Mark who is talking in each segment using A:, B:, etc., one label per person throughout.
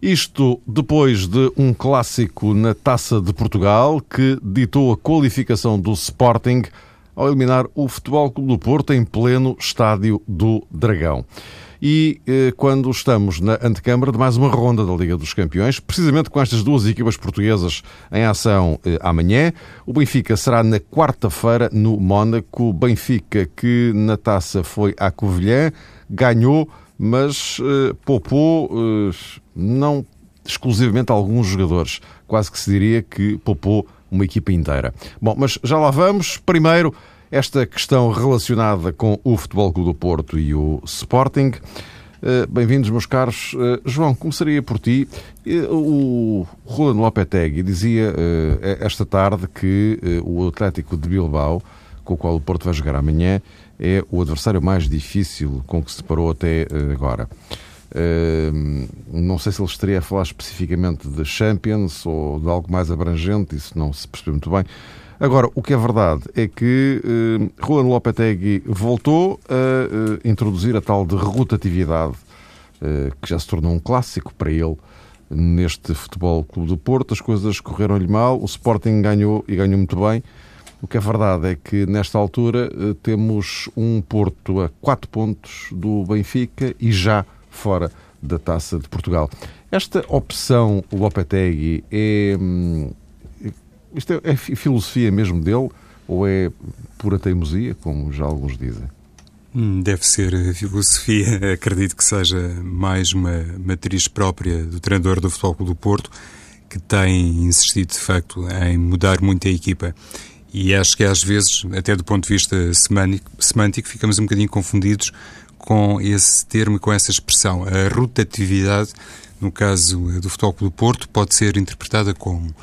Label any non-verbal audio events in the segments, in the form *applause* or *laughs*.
A: Isto depois de um clássico na Taça de Portugal que ditou a qualificação do Sporting ao eliminar o Futebol Clube do Porto em pleno estádio do Dragão. E eh, quando estamos na antecâmara de mais uma ronda da Liga dos Campeões, precisamente com estas duas equipas portuguesas em ação eh, amanhã, o Benfica será na quarta-feira no Mónaco. Benfica que na taça foi à Covilhã, ganhou, mas eh, poupou eh, não exclusivamente alguns jogadores. Quase que se diria que poupou uma equipa inteira. Bom, mas já lá vamos. Primeiro, esta questão relacionada com o Futebol Clube do Porto e o Sporting. Eh, bem-vindos, meus caros. Eh, João, começaria por ti. Eh, o Rolando Lopetegui dizia esta tarde que o Atlético de Bilbao, com o qual o Porto vai jogar amanhã, é o adversário mais difícil com que se deparou até agora. Não sei se ele estaria a falar especificamente de Champions ou de algo mais abrangente, isso não se percebeu muito bem. Agora, o que é verdade é que eh, Juan Lopetegui voltou a eh, introduzir a tal de rotatividade, eh, que já se tornou um clássico para ele neste Futebol Clube do Porto. As coisas correram-lhe mal, o Sporting ganhou e ganhou muito bem. O que é verdade é que, nesta altura, eh, temos um Porto a 4 pontos do Benfica e já fora da Taça de Portugal. Esta opção Lopetegui é hum, isto é, é filosofia mesmo dele ou é pura teimosia, como já alguns dizem?
B: Hum, deve ser filosofia. *laughs* Acredito que seja mais uma matriz própria do treinador do Futebol Clube do Porto, que tem insistido, de facto, em mudar muito a equipa. E acho que às vezes, até do ponto de vista semântico, semântico ficamos um bocadinho confundidos com esse termo, com essa expressão. A rotatividade, no caso do Futebol do Porto, pode ser interpretada como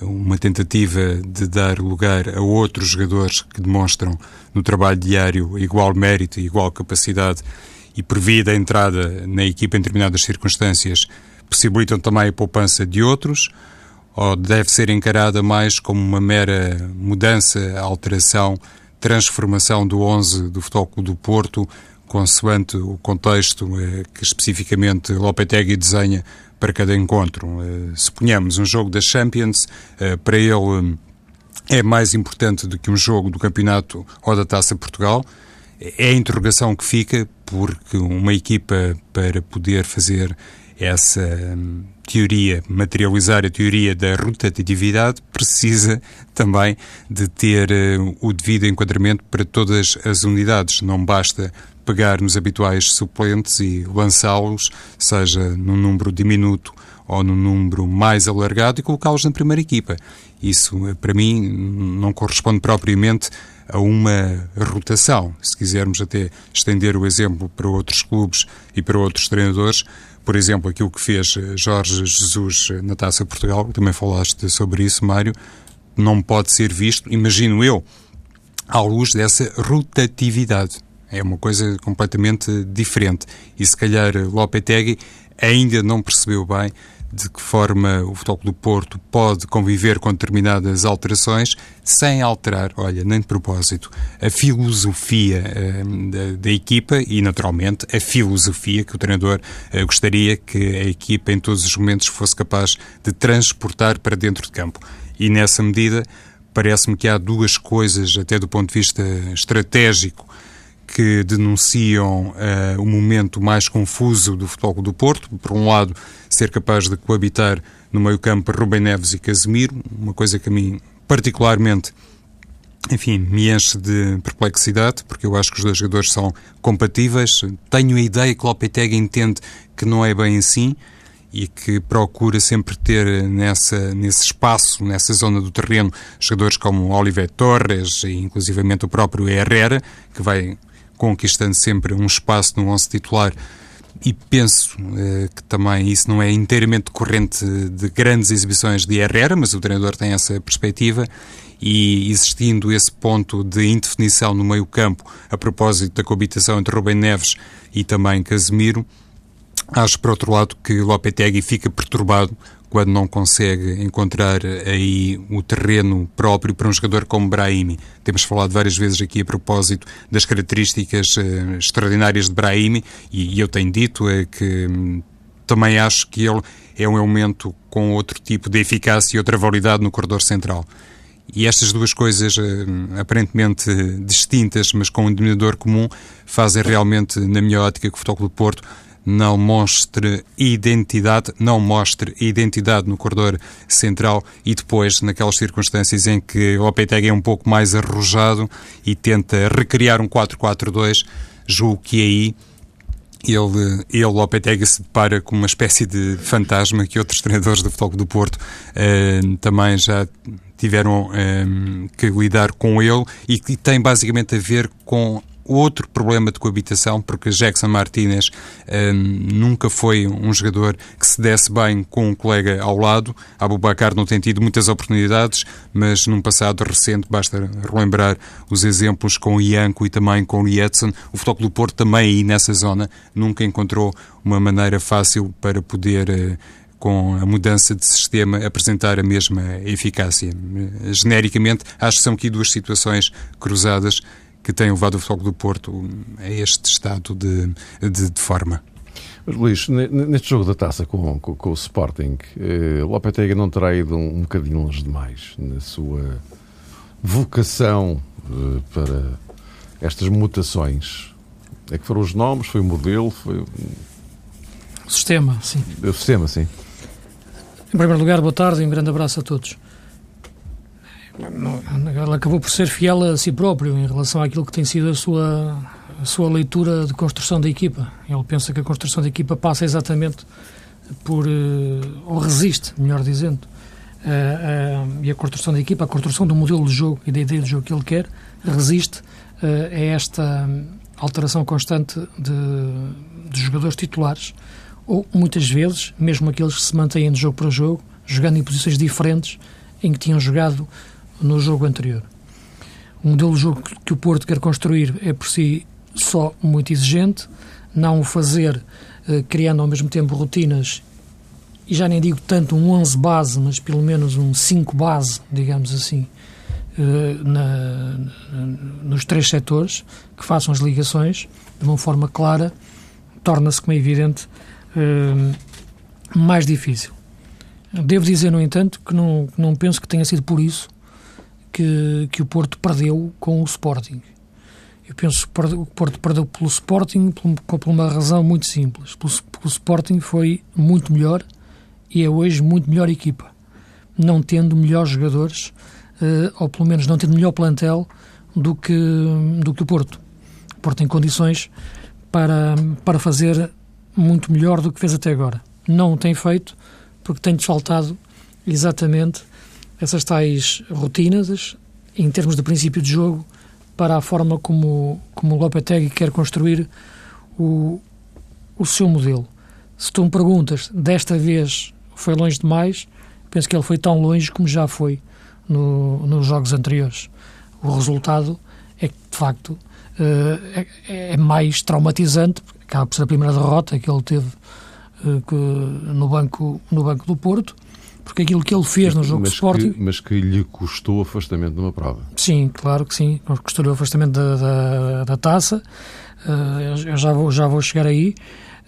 B: uma tentativa de dar lugar a outros jogadores que demonstram no trabalho diário igual mérito e igual capacidade e previda a entrada na equipa em determinadas circunstâncias, possibilitam também a poupança de outros, ou deve ser encarada mais como uma mera mudança, alteração, transformação do 11 do Futebol Clube do Porto, consoante o contexto eh, que especificamente Lopetegui desenha para cada encontro. Uh, suponhamos um jogo da Champions, uh, para ele é mais importante do que um jogo do campeonato ou da Taça Portugal. É a interrogação que fica, porque uma equipa, para poder fazer essa hum, teoria, materializar a teoria da rotatividade, precisa também de ter uh, o devido enquadramento para todas as unidades. Não basta pegar nos habituais suplentes e lançá-los, seja num número diminuto ou num número mais alargado, e colocá-los na primeira equipa. Isso, para mim, não corresponde propriamente a uma rotação. Se quisermos até estender o exemplo para outros clubes e para outros treinadores, por exemplo, aquilo que fez Jorge Jesus na Taça Portugal, também falaste sobre isso, Mário, não pode ser visto, imagino eu, à luz dessa rotatividade. É uma coisa completamente diferente. E se calhar Lopetegui ainda não percebeu bem de que forma o Futebol do Porto pode conviver com determinadas alterações sem alterar, olha, nem de propósito, a filosofia uh, da, da, equipa e, naturalmente, a filosofia que o treinador uh, gostaria que a equipa em todos os momentos fosse capaz de transportar para dentro de campo. E nessa medida, parece-me que há duas coisas, até do ponto de vista estratégico, que denunciam uh, o momento mais confuso do futebol do Porto. Por um lado, ser capaz de coabitar no meio-campo Rubem Neves e Casemiro, uma coisa que a mim particularmente enfim, me enche de perplexidade, porque eu acho que os dois jogadores são compatíveis. Tenho a ideia que Lopetegui entende que não é bem assim e que procura sempre ter nessa, nesse espaço, nessa zona do terreno, jogadores como Oliver Torres e inclusivamente o próprio Herrera, que vai conquistando sempre um espaço no 11 titular. E penso eh, que também isso não é inteiramente decorrente de grandes exibições de Herrera, mas o treinador tem essa perspectiva. E existindo esse ponto de indefinição no meio campo a propósito da coabitação entre Rubem Neves e também Casemiro, acho por outro lado que Lopetegui fica perturbado quando não consegue encontrar aí o terreno próprio para um jogador como Brahimi. Temos falado várias vezes aqui a propósito das características uh, extraordinárias de Brahimi e, e eu tenho dito é que hum, também acho que ele é um elemento com outro tipo de eficácia e outra validade no corredor central. E estas duas coisas, uh, aparentemente distintas, mas com um denominador comum, fazem realmente, na minha ótica, que o Futebol do Porto não mostre identidade, não mostre identidade no corredor central e depois, naquelas circunstâncias em que o Lopetegui é um pouco mais arrojado e tenta recriar um 4-4-2, julgo que aí ele, ele Lopetegui se depara com uma espécie de fantasma que outros treinadores do Futebol do Porto eh, também já tiveram eh, que lidar com ele e que tem basicamente a ver com outro problema de coabitação, porque Jackson Martinez um, nunca foi um jogador que se desse bem com um colega ao lado. Abubacar não tem tido muitas oportunidades, mas num passado recente, basta relembrar os exemplos com Ianco e também com Lietzen. O Futebol do Porto também aí nessa zona nunca encontrou uma maneira fácil para poder uh, com a mudança de sistema, apresentar a mesma eficácia. Genericamente, acho que são aqui duas situações cruzadas que tem levado o Futebol do Porto a este estado de, de, de forma.
A: Mas, Luís, neste jogo da taça com, com, com o Sporting, eh, Lopetegui não terá ido um, um bocadinho longe demais na sua vocação eh, para estas mutações? É que foram os nomes, foi o modelo, foi o
C: sistema, sim.
A: O sistema, sim.
C: Em primeiro lugar, boa tarde e um grande abraço a todos ele acabou por ser fiel a si próprio em relação àquilo que tem sido a sua, a sua leitura de construção da equipa. Ele pensa que a construção da equipa passa exatamente por. Eh, ou resiste, melhor dizendo. e a construção da equipa, a construção do modelo de jogo e da ideia de jogo que ele quer, resiste a esta alteração constante de, de jogadores titulares, ou muitas vezes, mesmo aqueles que se mantêm de jogo para jogo, jogando em posições diferentes em que tinham jogado no jogo anterior. O modelo de jogo que o Porto quer construir é por si só muito exigente, não o fazer eh, criando ao mesmo tempo rotinas, e já nem digo tanto um 11 base, mas pelo menos um 5 base, digamos assim, eh, na, nos três setores, que façam as ligações de uma forma clara, torna-se, como é evidente, eh, mais difícil. Devo dizer, no entanto, que não, não penso que tenha sido por isso que, que o Porto perdeu com o Sporting. Eu penso que o Porto perdeu pelo Sporting por, por uma razão muito simples. O Sporting foi muito melhor e é hoje muito melhor equipa. Não tendo melhores jogadores, uh, ou pelo menos não tendo melhor plantel do que, do que o Porto. O Porto tem condições para, para fazer muito melhor do que fez até agora. Não o tem feito porque tem faltado exatamente essas tais rotinas, em termos de princípio de jogo, para a forma como, como o Lopetegui quer construir o, o seu modelo. Se tu me perguntas, desta vez foi longe demais, penso que ele foi tão longe como já foi no, nos jogos anteriores. O resultado é que, de facto, eh, é, é mais traumatizante, acaba por ser a primeira derrota que ele teve eh, no, banco, no Banco do Porto, porque aquilo que ele fez no jogo
A: mas
C: de Sporting...
A: Que, mas que lhe custou afastamento numa prova.
C: Sim, claro que sim, custou o afastamento da, da, da taça, uh, eu já vou, já vou chegar aí,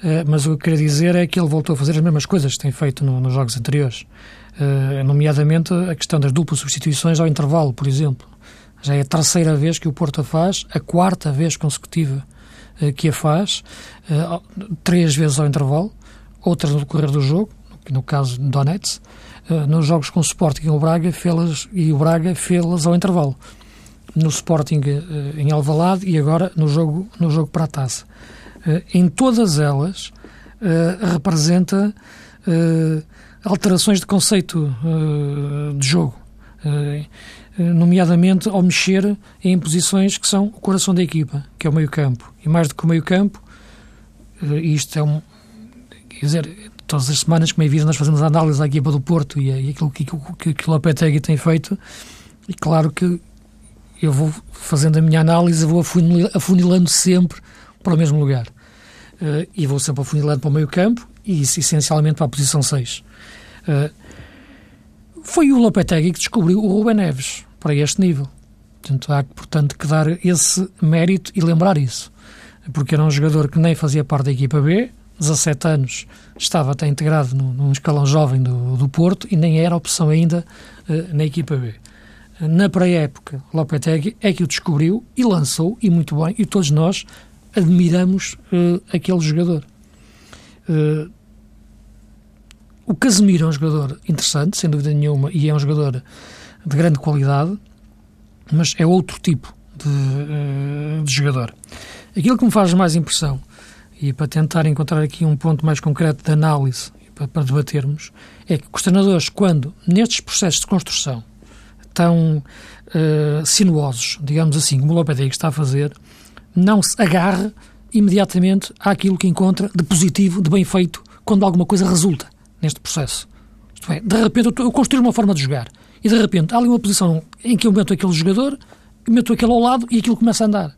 C: uh, mas o que eu queria dizer é que ele voltou a fazer as mesmas coisas que tem feito no, nos jogos anteriores, uh, nomeadamente a questão das duplas substituições ao intervalo, por exemplo. Já é a terceira vez que o Porto a faz, a quarta vez consecutiva que a faz, três vezes ao intervalo, outras no decorrer do jogo, no caso de Donetsk, uh, nos jogos com o Sporting o Braga, fê-las, e o Braga fê-las ao intervalo. No Sporting uh, em Alvalade e agora no jogo, no jogo para a taça. Uh, em todas elas representa alterações de conceito de jogo, nomeadamente ao mexer em posições que são o coração da equipa, que é o meio campo. E mais do que o meio campo, isto é um, quer dizer, todas as semanas, como é evidente, nós fazemos a análise da equipa do Porto e, e aquilo que, que, que o Lopetegui tem feito, E claro que eu vou fazendo a minha análise, vou afunilando sempre para o mesmo lugar. Uh, e vou sempre afunilando para o meio campo e essencialmente para a posição 6. Uh, foi o Lopetegui que descobriu o Ruben Neves para este nível. Portanto, há, portanto, que dar esse mérito e lembrar isso. Porque era um jogador que nem fazia parte da equipa B, 17 anos, estava até integrado no, num escalão jovem do, do Porto e nem era opção ainda uh, na equipa B. Na pré-época, Lopetegui é que o descobriu e lançou, e muito bem, e todos nós admiramos uh, aquele jogador. Uh, o Casemiro é um jogador interessante, sem dúvida nenhuma, e é um jogador de grande qualidade, mas é outro tipo de, de jogador. Aquilo que me faz mais impressão, e para tentar encontrar aqui um ponto mais concreto de análise para, para debatermos, é que os treinadores, quando nestes processos de construção tão uh, sinuosos, digamos assim, como o Lopetegui está a fazer, não se agarre imediatamente àquilo que encontra de positivo, de bem feito, quando alguma coisa resulta neste processo. Isto é, de repente eu, construí uma forma de jogar e de repente há ali uma posição em que eu meto aquele jogador, meto aquele ao lado e aquilo começa a andar.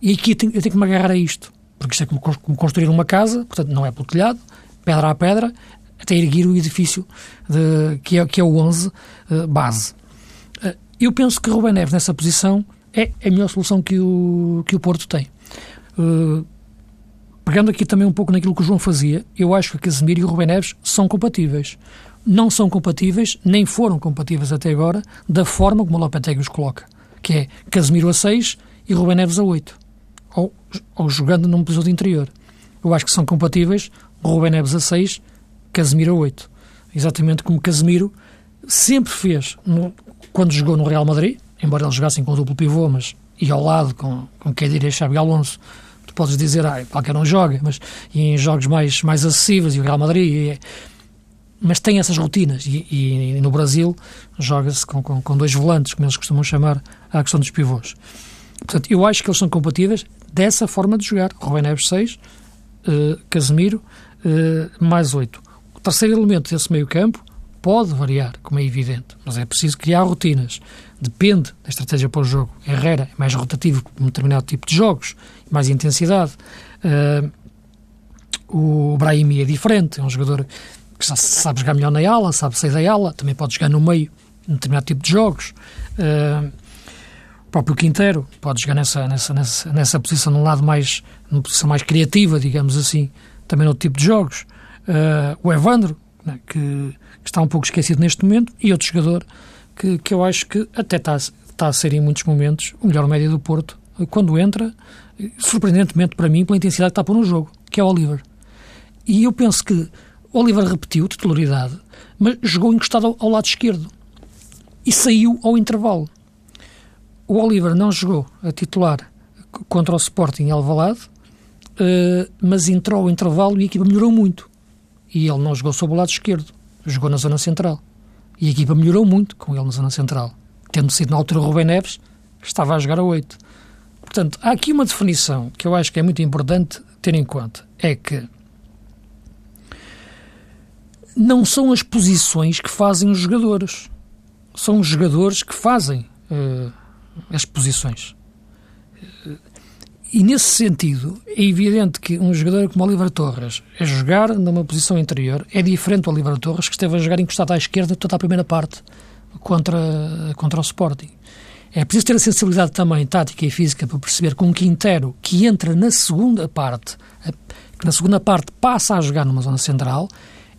C: E aqui eu tenho, eu tenho que me agarrar a isto, porque isto é como, construir uma casa, portanto não é pelo telhado, pedra a pedra, até erguer o edifício de, que, é, que é o 11 uh, eh, base. Uh, eu penso que Rubem Neves nessa posição é a melhor solução que o, que o Porto tem. Uh, pegando aqui também um pouco naquilo que o João fazia, eu acho que Casemiro e o Rubem Neves são compatíveis. Não são compatíveis, nem foram compatíveis até agora, da forma como o Lopetegui os coloca, que é Casemiro a 6 e Rubem Neves a 8, ou, ou jogando num posição de interior. Eu acho que são compatíveis Rubem Neves a 6, Casemiro a 8. Exatamente como Casemiro sempre fez no, quando jogou no Real Madrid, embora eles jogassem com o duplo pivô, mas e ao lado com, com quem diria Xabi Alonso, tu podes dizer, ah, qualquer um joga, mas em jogos mais, mais acessíveis, e o Real Madrid, e, mas tem essas rotinas, e, e, e no Brasil joga-se com, com, com, dois volantes, como eles costumam chamar a questão dos pivôs. Portanto, eu acho que eles são compatíveis dessa forma de jogar. Rubén Neves 6, uh, eh, Casemiro, uh, mais 8. O terceiro elemento desse meio campo pode variar, como é evidente, mas é preciso criar rotinas. Depende da estratégia para o jogo. Herrera é mais rotativo para um determinado tipo de jogos, mais intensidade. Uh, o Brahimi é diferente, é um jogador que sabe jogar melhor na ala, sabe sair da ala, também pode jogar no meio, num determinado tipo de jogos. Uh, próprio Quinteiro pode jogar nessa, nessa, nessa, nessa posição, num lado mais, numa posição mais criativa, digamos assim, também no tipo de jogos. Uh, o Evandro, né, que que está um pouco esquecido neste momento, e outro jogador que, que eu acho que até está, está a ser em muitos momentos o melhor médio do Porto, quando entra, surpreendentemente para mim, pela intensidade que está a pôr no jogo, que é o Oliver. E eu penso que o Oliver repetiu titularidade, mas jogou encostado ao, ao lado esquerdo e saiu ao intervalo. O Oliver não jogou a titular contra o Sporting em Alvalade, uh, mas entrou ao intervalo e a equipa melhorou muito. E ele não jogou sob o lado esquerdo jogou na zona central. E a equipa melhorou muito com ele na zona central. Tendo sido na altura o Rubem Neves, que estava a jogar a 8. Portanto, há aqui uma definição que eu acho que é muito importante ter em conta. É que não são as posições que fazem os jogadores. São os jogadores que fazem uh, as posições. E nesse sentido, é evidente que um jogador como o Oliver Torres a jogar numa posição interior é diferente do Oliver Torres que esteve a jogar encostado à esquerda toda a primeira parte contra, contra o Sporting. É preciso ter a sensibilidade também tática e física para perceber que um Quintero que entra na segunda parte, que na segunda parte passa a jogar numa zona central,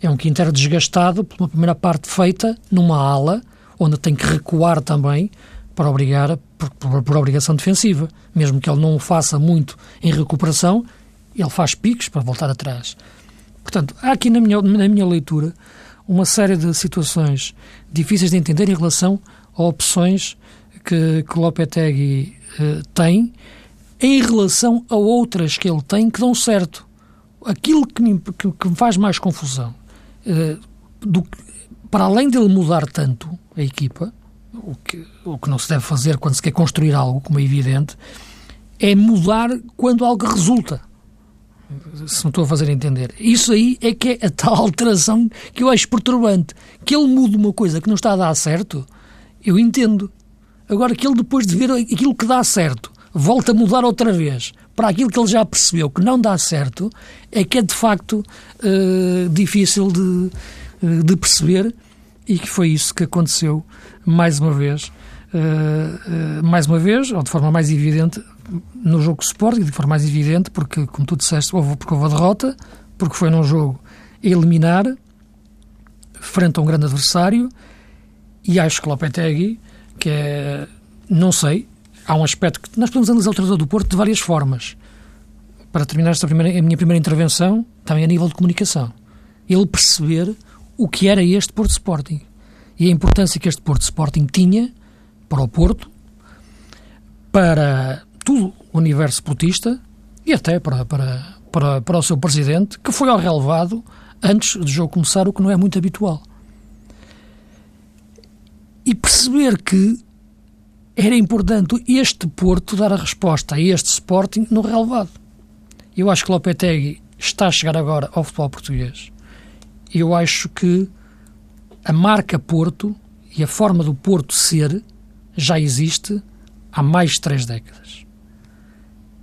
C: é um Quintero desgastado por uma primeira parte feita numa ala, onde tem que recuar também para obrigar, por, por, por, obrigação defensiva. Mesmo que ele não o faça muito em recuperação, ele faz picos para voltar atrás. Portanto, há aqui na minha, na minha leitura uma série de situações difíceis de entender em relação a opções que, que Lopetegui eh, tem em relação a outras que ele tem que dão certo. Aquilo que me, que, que me faz mais confusão, eh, do, para além dele mudar tanto a equipa, o que, o que não se deve fazer quando se quer construir algo, como é evidente, é mudar quando algo resulta. Se me estou a fazer entender. Isso aí é que é a tal alteração que eu acho perturbante. Que ele mude uma coisa que não está a dar certo Eu entendo. Agora que ele, depois de ver aquilo que dá certo, volta a mudar outra vez para aquilo que ele já percebeu que não dá certo, é que é de facto uh, difícil de, uh, de perceber e que foi isso que aconteceu mais uma vez. Uh, mais uma vez, ou de forma mais evidente, no jogo Sporting, de forma mais evidente, porque, como tu disseste, houve, porque houve a derrota, porque foi num jogo a eliminar, frente a um grande adversário, e acho que Lopetegui, que é, não sei, há um aspecto que nós podemos analisar o treinador do Porto de várias formas. Para terminar esta primeira, a minha primeira intervenção, também a nível de comunicação. Ele perceber o que era este Porto Sporting e a importância que este Porto Sporting tinha para o Porto, para todo o universo portista e até para, para, para, para o seu presidente, que foi ao relevado antes do jogo começar, o que não é muito habitual. E perceber que era importante este Porto dar a resposta a este Sporting no relevado. Eu acho que Lopetegui está a chegar agora ao futebol português. Eu acho que a marca Porto e a forma do Porto ser já existe há mais de três décadas.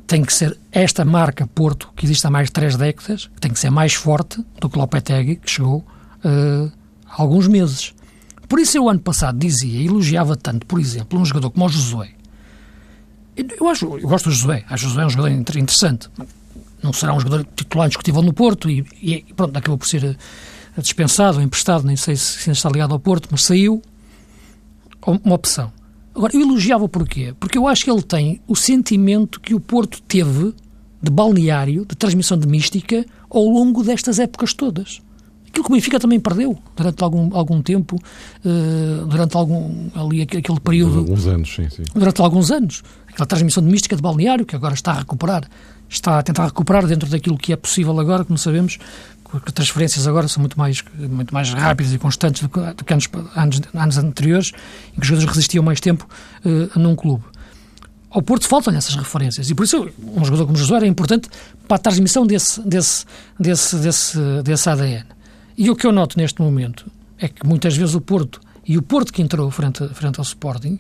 C: Tem que ser esta marca Porto, que existe há mais de três décadas, que tem que ser mais forte do que Lopetegui, que chegou uh, há alguns meses. Por isso eu, ano passado, dizia, elogiava tanto, por exemplo, um jogador como o Josué. Eu, acho, eu gosto do Josué, acho o Josué um jogador interessante. Não será um jogador titular indiscutível no Porto e, e pronto, acabou por ser eh, dispensado, emprestado, nem sei se, se está ligado ao Porto, mas saiu. Uma opção. Agora, eu elogiava porquê? Porque eu acho que ele tem o sentimento que o Porto teve de balneário, de transmissão de mística, ao longo destas épocas todas. Aquilo que o Benfica também perdeu durante algum, algum tempo, uh, durante algum, ali aquele período.
A: Alguns anos, sim, sim.
C: Durante alguns anos. Aquela transmissão de mística de balneário, que agora está a recuperar, está a tentar recuperar dentro daquilo que é possível agora, como sabemos, que transferências agora são muito mais, muito mais rápidas e constantes do que, do que anos, anos, anos anteriores, em que os jogadores resistiam mais tempo uh, num clube. Ao Porto faltam essas referências e por isso um jogador como Josué era importante para a transmissão desse, desse, desse, desse, desse ADN. E o que eu noto neste momento é que muitas vezes o Porto, e o Porto que entrou frente, frente ao Sporting,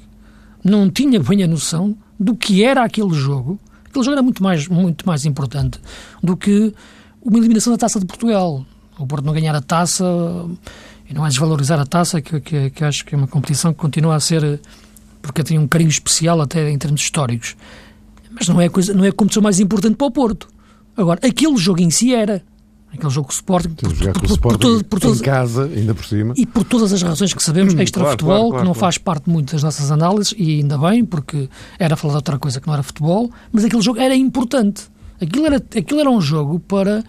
C: não tinha bem a noção do que era aquele jogo. Aquele jogo era muito mais, muito mais importante do que uma eliminação da Taça de Portugal. O Porto não ganhar a taça, e não é desvalorizar a taça, que, que, que acho que é uma competição que continua a ser, porque tem um carinho especial até em termos históricos. Mas não é, coisa, não é a competição mais importante para o Porto. Agora, aquele jogo em si era aquele jogo Sporting,
A: por, por, por, Sporting por, todo, por todas, em casa, ainda por cima.
C: E por todas as razões que sabemos, hum, extra-futebol, claro, claro, que não faz parte muito das nossas análises, e ainda bem, porque era falar de outra coisa que não era futebol, mas aquele jogo era importante. Aquilo era, aquilo era um jogo para,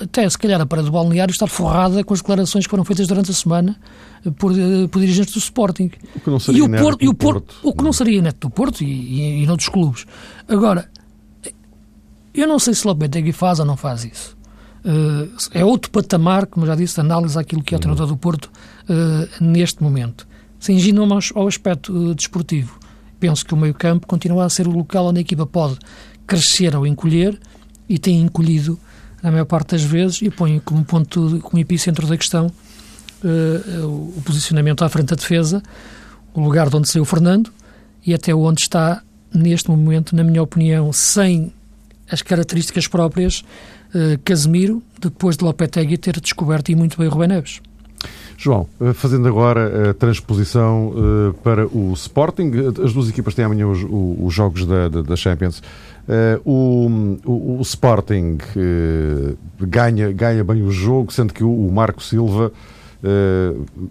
C: até se calhar, para do balneário estar forrada com as declarações que foram feitas durante a semana eh, por, eh, por dirigentes do Sporting.
A: O que não seria
C: e o
A: Porto, e
C: o Porto, Porto, O que não seria neto do Porto e, e, e noutros clubes. Agora, eu não sei se Lopetegui faz ou não faz isso. Uh, é outro patamar, como já disse, de análise àquilo que é o treinador do Porto uh, neste momento. Singindo-me ao, ao aspecto uh, desportivo, penso que o meio-campo continua a ser o local onde a equipa pode crescer ou encolher e tem encolhido na maior parte das vezes e põe como ponto, como epicentro da questão o posicionamento à frente da defesa, o lugar de onde saiu o Fernando e até onde está neste momento, na minha opinião, sem as características próprias uh, Casemiro, depois de Lopetegui ter descoberto e muito bem o Rubén Neves.
A: João, eh, fazendo agora a transposição uh, para o Sporting, as duas equipas têm amanhã os, os jogos da, da, da Champions. Uh, o, o, o, Sporting uh, ganha, ganha bem o jogo, sendo que o, o Marco Silva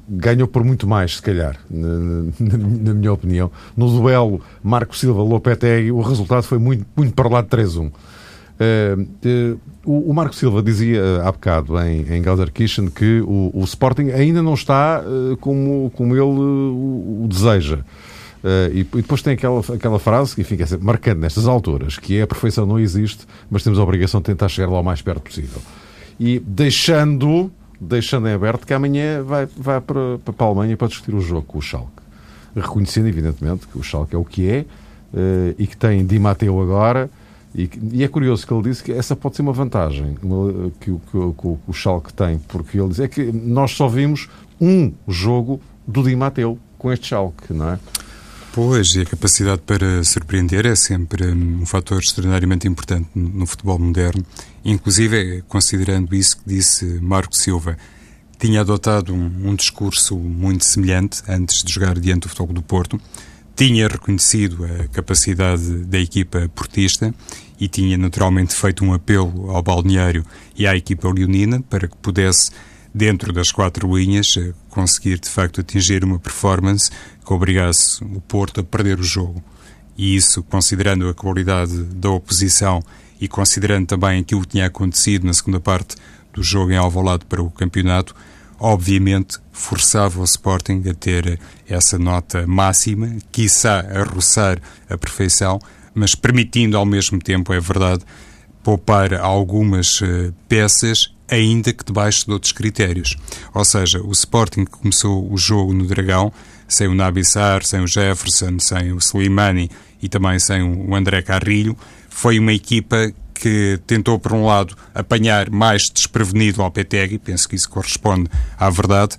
A: ganhou por muito mais, se calhar, na, na, na, minha opinião. No duelo Marco Silva-Lopetegui, o resultado foi muito, muito para lá de 3-1. Uh, o, Marco Silva dizia uh, há bocado em, em Gelderkirchen que o, Sporting ainda não está uh, como, como ele o, o deseja. E, depois tem aquela, aquela frase que fica sempre marcando nestas alturas, que é a perfeição não existe, mas temos a obrigação de tentar chegar lá o mais perto possível. E deixando, deixando em aberto que amanhã vai, vai para, para a Alemanha para discutir o jogo com o Schalke. Reconhecendo, evidentemente, que o Schalke é o que é e que tem Di Matteo agora e, e, é curioso que ele disse que essa pode ser uma vantagem uma, que, que, que, que, o Schalke tem, porque ele diz é que nós só vimos um jogo do Di Matteo com este Schalke, não é?
B: Pois, e a capacidade para surpreender é sempre um fator extraordinariamente importante no futebol moderno, inclusive considerando isso que disse Marco Silva. Tinha adotado um, um discurso muito semelhante antes de jogar diante do Futebol do Porto, tinha reconhecido a capacidade da equipa portista e tinha naturalmente feito um apelo ao balneário e à equipa leonina para que pudesse, dentro das quatro linhas, eh, conseguir de facto atingir uma performance que obrigasse o Porto a perder o jogo. E isso, considerando a qualidade da oposição e considerando também aquilo que tinha acontecido na segunda parte do jogo em Alvalade para o campeonato, obviamente forçava o Sporting a ter essa nota máxima, quiçá a roçar a perfeição, mas permitindo ao mesmo tempo, é verdade, poupar algumas uh, peças, ainda que debaixo de outros critérios. Ou seja, o Sporting que começou o jogo no Dragão, sem o Nabissar, sem o Jefferson, sem o Slimani e também sem o André Carrilho, foi uma equipa que tentou, por um lado, apanhar mais desprevenido ao Petegui, penso que isso corresponde à verdade,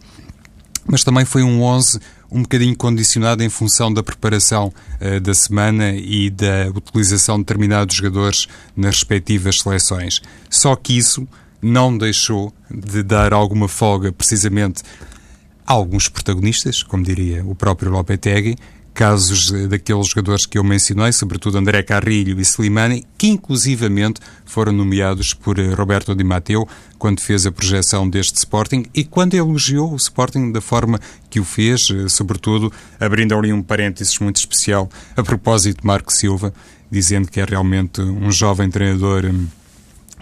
B: mas também foi um 11 um bocadinho condicionado em função da preparação uh, da semana e da utilização de determinados jogadores nas respectivas seleções. Só que isso não deixou de dar alguma folga, precisamente, a alguns protagonistas, como diria o próprio Lopetegui, casos daqueles jogadores que eu mencionei, sobretudo André Carrilho e Slimani, que inclusivamente foram nomeados por eh, Roberto Di Matteo quando fez a projeção deste Sporting e quando elogiou o Sporting da forma que o fez, eh, sobretudo abrindo ali um parênteses muito especial a propósito de Marco Silva, dizendo que é realmente um jovem treinador hum,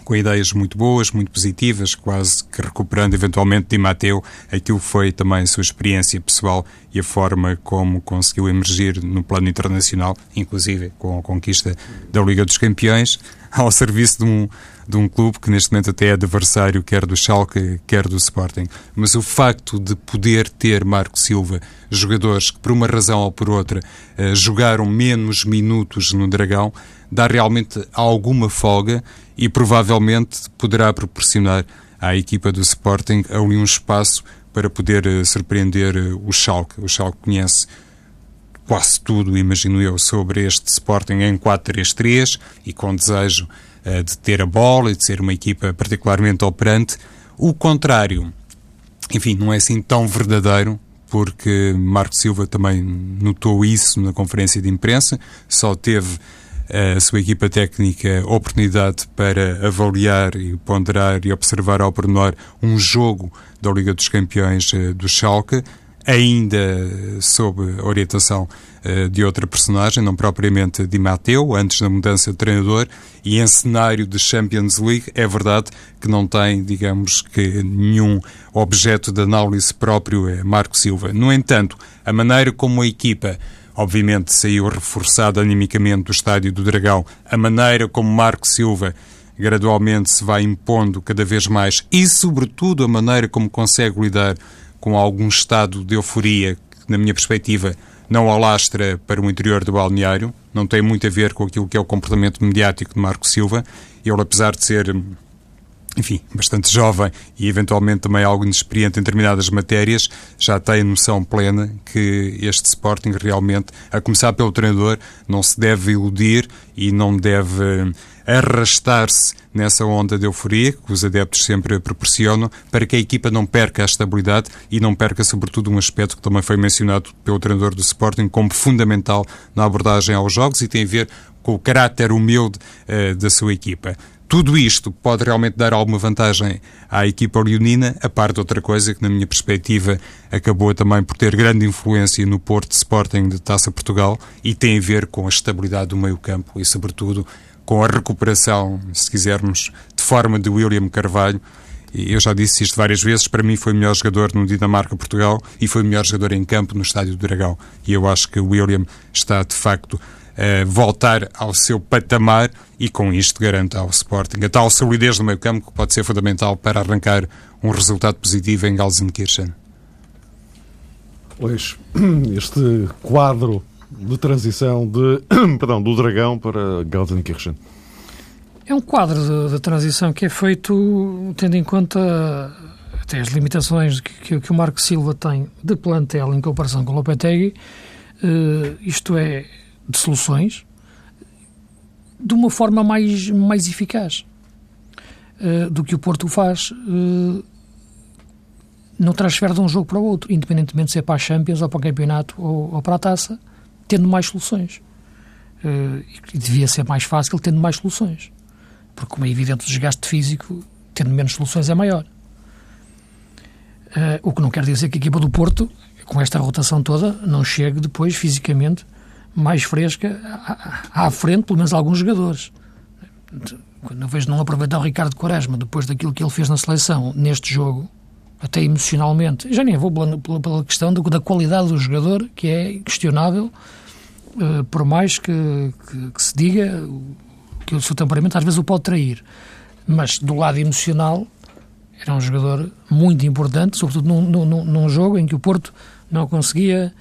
B: com ideias muito boas, muito positivas, quase que recuperando eventualmente de Mateu aquilo que foi também a sua experiência pessoal e a forma como conseguiu emergir no plano internacional, inclusive com a conquista da Liga dos Campeões, *laughs* ao serviço de um, de um clube que neste momento até é adversário quer do Schalke, quer do Sporting. Mas o facto de poder ter Marco Silva jogadores que por uma razão ou por outra eh, jogaram menos minutos no Dragão, dá realmente alguma folga e provavelmente poderá proporcionar à equipa do Sporting ali um espaço para poder uh, surpreender uh, o Schalke. O Schalke conhece quase tudo, imagino eu, sobre este Sporting em 4-3-3 e com desejo de ter a bola e de ser uma equipa particularmente operante. O contrário, enfim, não é assim tão verdadeiro, porque Marco Silva também notou isso na conferência de imprensa, só teve a sua equipa técnica oportunidade para avaliar e ponderar e observar ao pormenor um jogo da Liga dos Campeões eh, do Schalke, ainda sob orientação uh, de outra personagem, não propriamente de Mateu, antes da mudança de treinador, e em cenário de Champions League, é verdade que não tem, digamos que, nenhum objeto de análise próprio, é Marco Silva. No entanto, a maneira como a equipa obviamente saiu reforçado animicamente do Estádio do Dragão, a maneira como Marco Silva gradualmente se vai impondo cada vez mais e, sobretudo, a maneira como consegue lidar com algum estado de euforia que, na minha perspectiva, não alastra para o interior do balneário, não tem muito a ver com aquilo que é o comportamento mediático de Marco Silva. Ele, apesar de ser enfim, bastante jovem e eventualmente também algo inexperiente em determinadas matérias, já tem a noção plena que este Sporting realmente, a começar pelo treinador, não se deve iludir e não deve arrastar-se nessa onda de euforia que os adeptos sempre proporcionam para que a equipa não perca a estabilidade e não perca, sobretudo, um aspecto que também foi mencionado pelo treinador do Sporting como fundamental na abordagem aos jogos e tem a ver com o caráter humilde uh, da sua equipa. Tudo isto pode realmente dar alguma vantagem à equipa leonina, a par de outra coisa que, na minha perspectiva, acabou também por ter grande influência no Porto Sporting de Taça Portugal e tem a ver com a estabilidade do meio-campo e, sobretudo, com a recuperação, se quisermos, de forma de William Carvalho. E eu já disse isto várias vezes, para mim foi o melhor jogador no Dinamarca-Portugal e foi o melhor jogador em campo no Estádio do Dragão. E eu acho que o William está, de facto, voltar ao seu patamar e com isto garante ao Sporting a tal solidez no meio campo que pode ser fundamental para arrancar um resultado positivo em Gelsenkirchen.
A: Pois, *clears throat* este quadro de transição de, *clears throat* perdão, do Dragão para Gelsenkirchen.
C: É um quadro de, de, transição que é feito tendo em conta até as limitações que, que, o Marco Silva tem de plantel em comparação com o Lopetegui, uh, isto é, de soluções, de uma forma mais, mais eficaz uh, do que o Porto faz uh, no transfer de um jogo para o outro, independentemente se é para a Champions ou para o campeonato ou, ou para a taça, tendo mais soluções. Uh, e devia ser mais fácil tendo mais soluções. Porque, como é evidente, o desgaste físico, tendo menos soluções, é maior. Uh, o que não quer dizer que a equipa do Porto, com esta rotação toda, não chegue depois fisicamente mais fresca à, à frente, pelo menos alguns jogadores. Quando eu vejo não aproveitar o Ricardo Quaresma depois daquilo que ele fez na seleção neste jogo, até emocionalmente, já nem vou pela, questão da, da, qualidade do jogador, que é questionável, uh, por mais que, que, que, se diga que o seu temperamento às vezes o pode trair. Mas do lado emocional, era um jogador muito importante, sobretudo num, num, num jogo em que o Porto não conseguia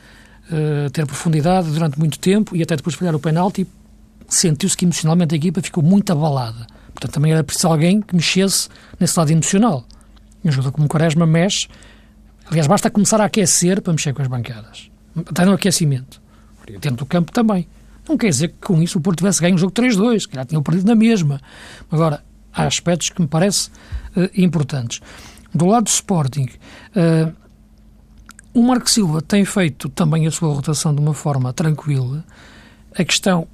C: uh, ter profundidade durante muito tempo e até depois de falhar o penalti, sentiu-se que emocionalmente a equipa ficou muito abalada. Portanto, também era preciso alguém que mexesse nesse lado emocional. E um jogador como o Quaresma mexe. Aliás, basta começar a aquecer para mexer com as bancadas. Até no aquecimento. Dentro do campo também. Não quer dizer que com isso o Porto tivesse ganho um jogo 3-2, que já tinha perdido na mesma. Agora, há aspectos que me parecem uh, importantes. Do lado do Sporting, uh, o Marco Silva tem feito também a sua rotação de uma forma tranquila. A questão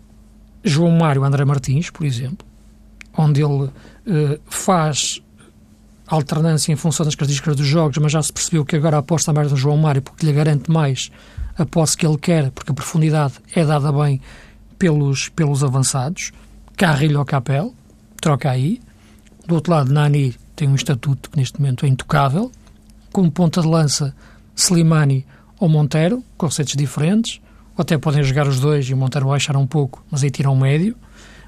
C: João Mário André Martins, por exemplo, onde ele uh, faz alternância em função das características dos jogos, mas já se percebeu que agora aposta mais no João Mário porque lhe garante mais a posse que ele quer, porque a profundidade é dada bem pelos, pelos avançados. Carrilho ou Capel, troca aí. Do outro lado, Nani tem um estatuto que neste momento é intocável. Como ponta de lança, Slimani ou Monteiro, conceitos diferentes. Ou até podem jogar os dois e o Monteiro baixar um pouco, mas aí tirar um médio.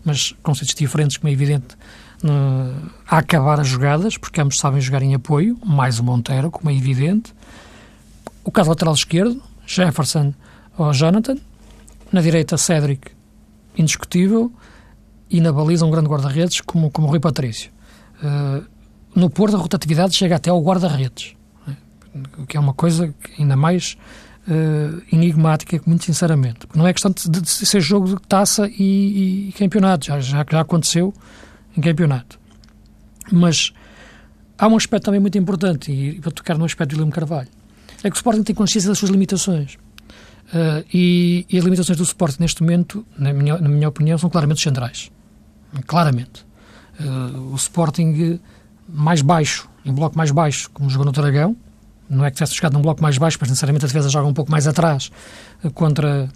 C: Mas conceitos diferentes, como é evidente, uh, a acabar as jogadas, porque ambos sabem jogar em apoio, mais o Monteiro, como é evidente. O caso lateral esquerdo, Jefferson ou Jonathan. Na direita, Cédric, indiscutível. E na baliza, um grande guarda-redes, como, como Rui Patrício. Uh, no Porto, a rotatividade chega até ao guarda-redes, né? o que é uma coisa ainda mais uh, enigmática, muito sinceramente. Não é questão de, de, ser jogo de taça e, e campeonato, já, já, já aconteceu em campeonato. Mas há um aspecto também muito importante, e para tocar no aspecto de William Carvalho, é que o Sporting tem consciência das suas limitações. Uh, e, e, as limitações do Sporting neste momento, na minha, na minha opinião, são claramente centrais. Claramente. Uh, o Sporting mais baixo, em bloco mais baixo, como jogou no Dragão, não é que tivesse jogado num bloco mais baixo, mas necessariamente a defesa joga um pouco mais atrás uh, contra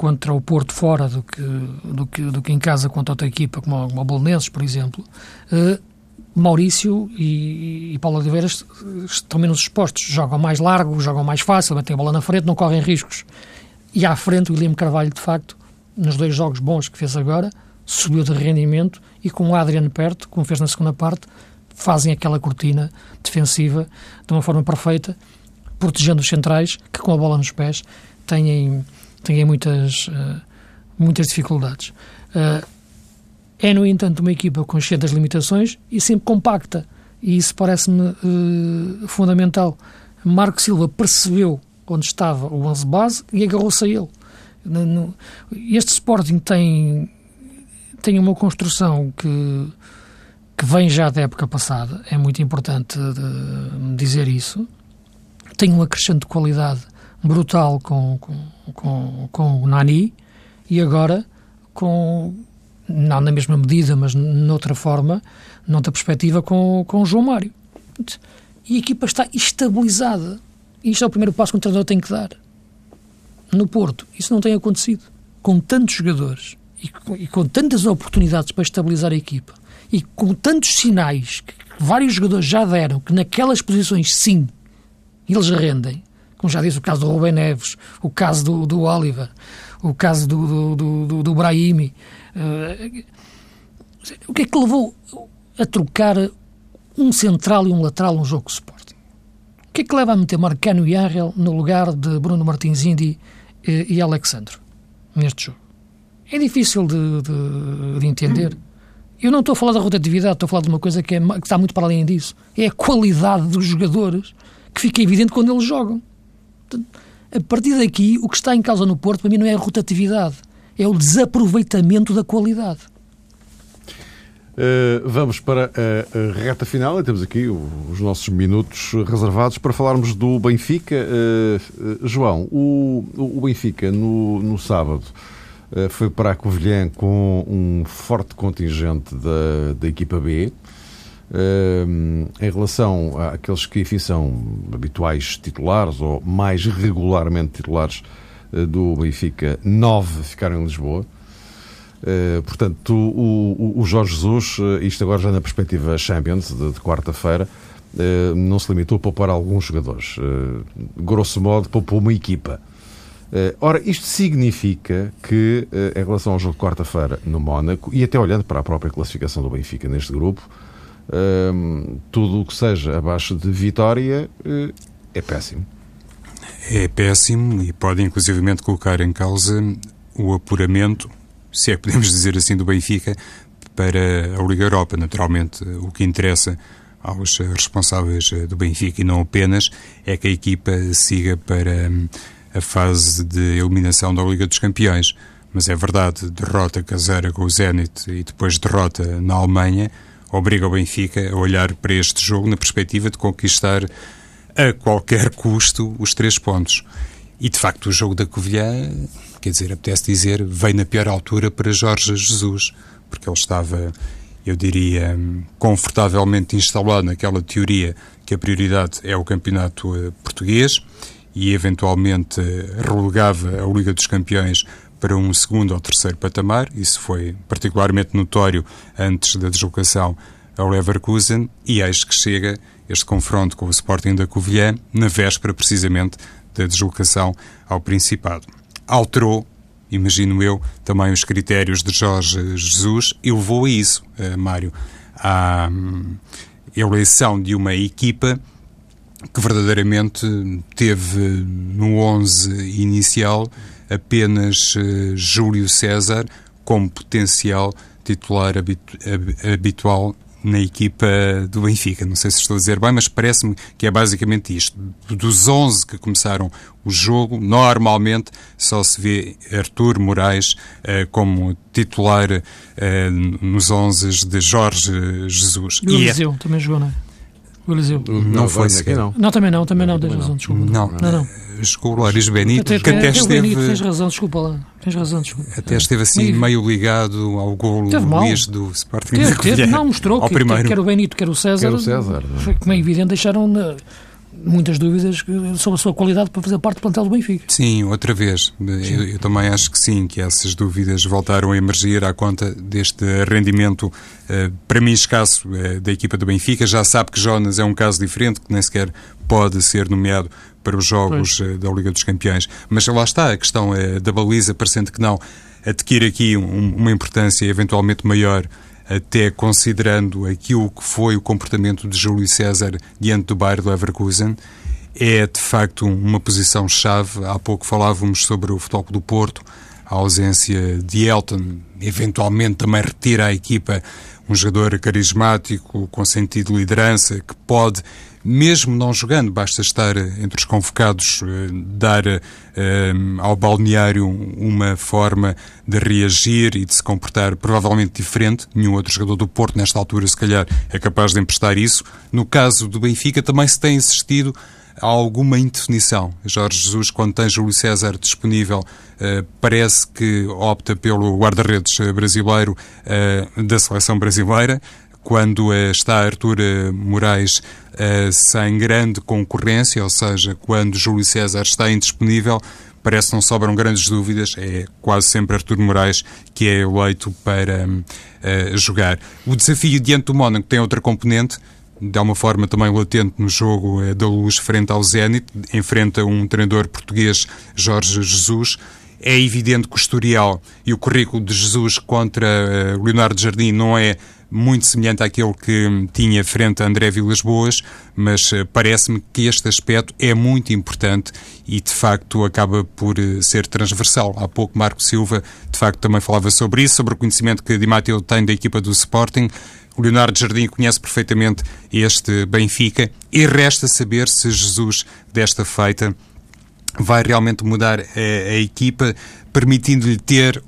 C: contra o Porto fora do que, do que, do que em casa contra outra equipa, como, como o Bolonenses, por exemplo, uh, Maurício e, e Paulo Oliveira estão menos expostos, jogam mais largo, jogam mais fácil, metem a bola na frente, não correm riscos. E à frente, o William Carvalho, de facto, nos dois jogos bons que fez agora, subiu de rendimento e com o Adriano perto, como fez na segunda parte, fazem aquela cortina defensiva de uma forma perfeita, protegendo os centrais que com a bola nos pés têm têm muitas, uh, muitas dificuldades. Uh, é, no entanto, uma equipa consciente das limitações e sempre compacta. E isso parece-me uh, fundamental. Marco Silva percebeu onde estava o 11 base e agarrou-se a ele. Este Sporting tem, tem uma construção que, que vem já da época passada, é muito importante dizer isso. Tem um acrescente de qualidade brutal com, com, com, com o Nani e agora com, não na mesma medida, mas noutra forma, noutra perspectiva, com, com o João Mário. E a equipa está estabilizada. E isto é o primeiro passo que o treinador tem que dar. No Porto, isso não tem acontecido. Com tantos jogadores e com, e com tantas oportunidades para estabilizar a equipa e com tantos sinais que vários jogadores já deram que naquelas posições, sim, eles rendem, como já disse, o caso do Rubem Neves, o caso do, do Oliver, o caso do, do, do, do Brahimi. Uh, o que é que levou a trocar um central e um lateral num jogo de Sporting? O que é que leva a meter Marcano e Angel no lugar de Bruno Martins Indy e, e Alexandre neste jogo? É difícil de, de, de entender. Eu não estou a falar da rotatividade, estou a falar de uma coisa que, é, que está muito para além disso. É a qualidade dos jogadores que fica evidente quando eles jogam. A partir daqui, o que está em causa no Porto, para mim, não é a rotatividade, é o desaproveitamento da qualidade.
A: Uh, vamos para a, a, reta final e temos aqui os nossos minutos reservados para falarmos do Benfica. Uh, João, o, o Benfica no, no sábado foi para a Covilhã com um forte contingente da, da equipa B. em relação àqueles que, enfim, são habituais titulares ou mais regularmente titulares do Benfica, nove ficaram em Lisboa. Uh, portanto, o, o, o, Jorge Jesus, uh, isto agora já na perspectiva Champions de, de quarta-feira, uh, não se limitou a poupar alguns jogadores. grosso modo, poupou uma equipa. ora, isto significa que, em relação ao jogo de quarta-feira no Mónaco, e até olhando para a própria classificação do Benfica neste grupo, tudo o que seja abaixo de vitória é péssimo.
B: É péssimo e pode inclusivamente colocar em causa o apuramento se é que podemos *laughs* dizer assim, do Benfica para a Liga Europa. Naturalmente, o que interessa aos responsáveis do Benfica e não apenas é que a equipa siga para hum, a fase de eliminação da Liga dos Campeões. Mas é verdade, derrota caseira com o Zenit e depois derrota na Alemanha obriga o Benfica a olhar para este jogo na perspectiva de conquistar a qualquer custo os três pontos. E de facto o jogo da Covilhã quer dizer, apetece dizer, veio na pior altura para Jorge Jesus, porque ele estava, eu diria, confortavelmente instalado naquela teoria que a prioridade é o campeonato eh, português e eventualmente relegava a Liga dos Campeões para um segundo ou terceiro patamar. Isso foi particularmente notório antes da deslocação ao Leverkusen e eis que chega este confronto com o Sporting da Covilhã na véspera precisamente da deslocação ao Principado alterou, imagino eu, também os critérios de Jorge Jesus e levou a isso, uh, Mário, à um, eleição de uma equipa que verdadeiramente teve no 11 inicial apenas uh, Júlio César como potencial titular habitual na equipa do Benfica. Não sei se estou a dizer bem, mas parece-me que é basicamente isto. Dos 11 que começaram o jogo, normalmente só se vê Artur Moraes uh, como titular uh, nos 11 de Jorge Jesus.
C: E o é Eliseu é... também jogou, não é? Eliseu.
B: Não, não foi sequer.
C: Não. não, também não, também não, tens razão, desculpa.
B: Não, não. não. Jogou o Laris Benito, até, que até, até esteve...
C: Benito, tens razão, desculpa lá. Tens razão, desculpa.
B: Até esteve assim meio, meio ligado ao gol Luís do Sporting teve,
C: teve, *laughs* Não, mostrou que, primeiro. quer o Benito, quer o César. Quer
A: o César.
C: Foi, como é evidente, deixaram muitas dúvidas sobre a sua qualidade para fazer parte do plantel do Benfica.
B: Sim, outra vez. Eu, eu, também acho que sim, que essas dúvidas voltaram a emergir à conta deste rendimento, uh, para mim, escasso uh, da equipa do Benfica. Já sabe que Jonas é um caso diferente, que nem sequer pode ser nomeado para os jogos uh, da Liga dos Campeões. Mas lá está, a questão da baliza, parecendo que não, adquire aqui um, uma importância eventualmente maior até considerando aquilo que foi o comportamento de Júlio César diante do Bayern Leverkusen, é de facto uma posição-chave. Há pouco falávamos sobre o futebol do Porto, a ausência de Elton, eventualmente também retira a equipa um jogador carismático, com sentido de liderança, que pode mesmo não jogando, basta estar entre os convocados, eh, dar eh, ao balneário uma forma de reagir e de se comportar provavelmente diferente. Nenhum outro jogador do Porto, nesta altura, se calhar, é capaz de emprestar isso. No caso do Benfica, também se tem assistido a alguma indefinição. Jorge Jesus, quando tem Júlio César disponível, eh, parece que opta pelo guarda-redes brasileiro da seleção brasileira quando está Artur Moraes sem grande concorrência, ou seja, quando Júlio César está indisponível, parece que não sobram grandes dúvidas, é quase sempre Artur Moraes que é eleito para uh, jogar. O desafio diante do Mónaco tem outra componente, de uma forma também latente no jogo é da Luz frente ao Zenit, enfrenta um treinador português, Jorge Jesus. É evidente que o historial e o currículo de Jesus contra uh, Leonardo Jardim não é muito semelhante àquele que tinha frente a André Vilas Boas, mas eh, parece-me que este aspecto é muito importante e, de facto, acaba por eh, ser transversal. Há pouco Marco Silva, de facto, também falava sobre isso, sobre o conhecimento que Di Matteo tem da equipa do Sporting. O Leonardo Jardim conhece perfeitamente este Benfica e resta saber se Jesus, desta feita, vai realmente mudar a, a equipa, permitindo-lhe ter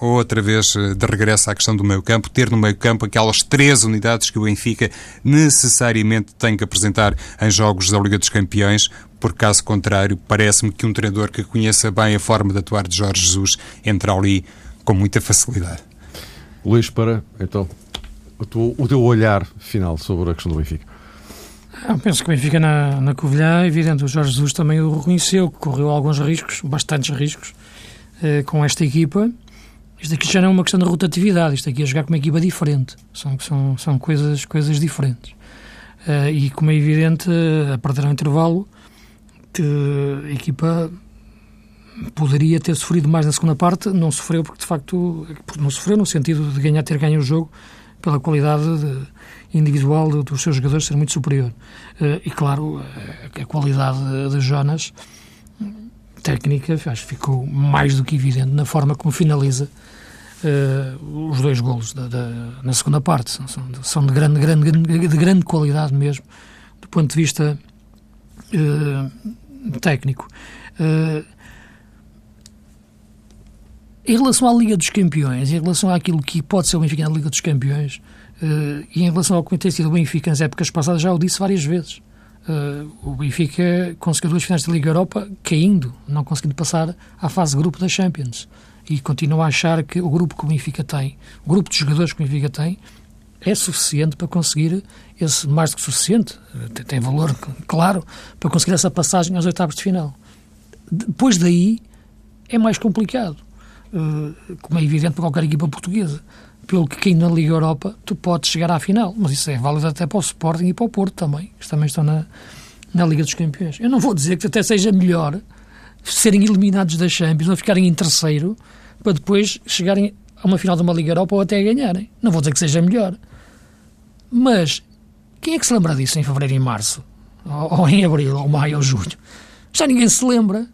B: outra vez eh, de regresso à questão do meio campo, ter no meio campo aquelas três unidades que o Benfica necessariamente tem que apresentar em jogos da Liga dos Campeões, por caso contrário, parece-me que um treinador que conheça bem a forma de atuar de Jorge Jesus entra ali com muita facilidade.
A: Luís, para então o teu olhar final sobre a questão do Benfica.
C: Eu penso que o Benfica na, na Covilhã, evidente, o Jorge Jesus também o reconheceu, que correu alguns riscos, bastantes riscos, eh, com esta equipa. Isto aqui já não é uma questão de rotatividade, isto aqui é jogar com uma equipa diferente. São, são, são coisas, coisas diferentes. Eh, e como é evidente, a perder um intervalo, a equipa poderia ter sofrido mais na segunda parte, não sofreu porque de facto não sofreu no sentido de ganhar ter ganho o jogo pela qualidade individual dos seus jogadores ser muito superior. Eh, e, claro, a qualidade de Jonas, técnica, acho que ficou mais do que evidente na forma como finaliza uh, os dois golos da, da, na segunda parte. São, são de, grande, grande, de grande qualidade mesmo, do ponto de vista uh, técnico. Uh, em relação à Liga dos Campeões, em relação àquilo que pode ser o Benfica na Liga dos Campeões, e em relação ao que tem sido o Benfica nas épocas passadas, já o disse várias vezes. Uh, o Benfica conseguiu duas finais da Liga Europa caindo, não conseguindo passar à fase grupo da Champions. E continua a achar que o grupo que o Benfica tem, o grupo de jogadores que o Benfica tem, é suficiente para conseguir esse, mais do que suficiente, tem valor, claro, para conseguir essa passagem aos oitavos de final. Depois daí é mais complicado eh, como é evidente para qualquer equipa portuguesa. Pelo que caindo na Liga Europa, tu podes chegar à final. Mas isso é válido até para o Sporting e para o Porto também, que também estão na, na Liga dos Campeões. Eu não vou dizer que até seja melhor serem eliminados da Champions ou ficarem em terceiro para depois chegarem a uma final de uma Liga Europa ou até ganharem. Não vou dizer que seja melhor. Mas quem é que se lembra disso em fevereiro e março? Ou, ou em abril, ou maio, ou junho? Já ninguém se lembra.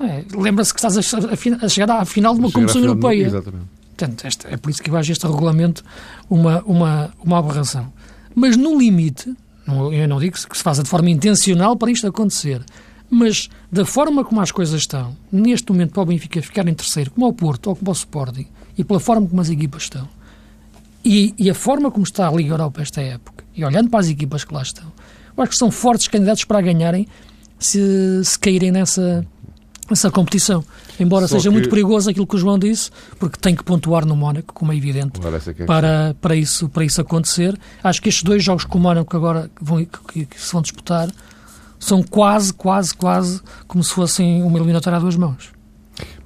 C: É, Lembra-se que estás a, a, a, chegar à final de uma competição europeia. Exatamente. Portanto, esta, é por isso que eu acho este regulamento uma, uma, uma aberração. Mas no limite, eu não digo que se faça de forma intencional para isto acontecer, mas da forma como as coisas estão, neste momento para o Benfica ficar em terceiro, como ao Porto ou como ao Sporting, e pela forma como as equipas estão, e, e a forma como está a Liga Europa esta época, e olhando para as equipas que lá estão, eu acho que são fortes candidatos para ganharem se, se caírem nessa, essa competição. Embora Só seja que... muito perigoso aquilo que o João disse, porque tem que pontuar no Mónaco, como é evidente, é para, para, isso, para isso acontecer. Acho que estes dois jogos com o Mónaco agora vão, que, que, se vão disputar são quase, quase, quase como se fossem uma eliminatória a duas mãos.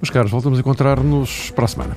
A: Meus caros, voltamos a encontrar-nos para a semana.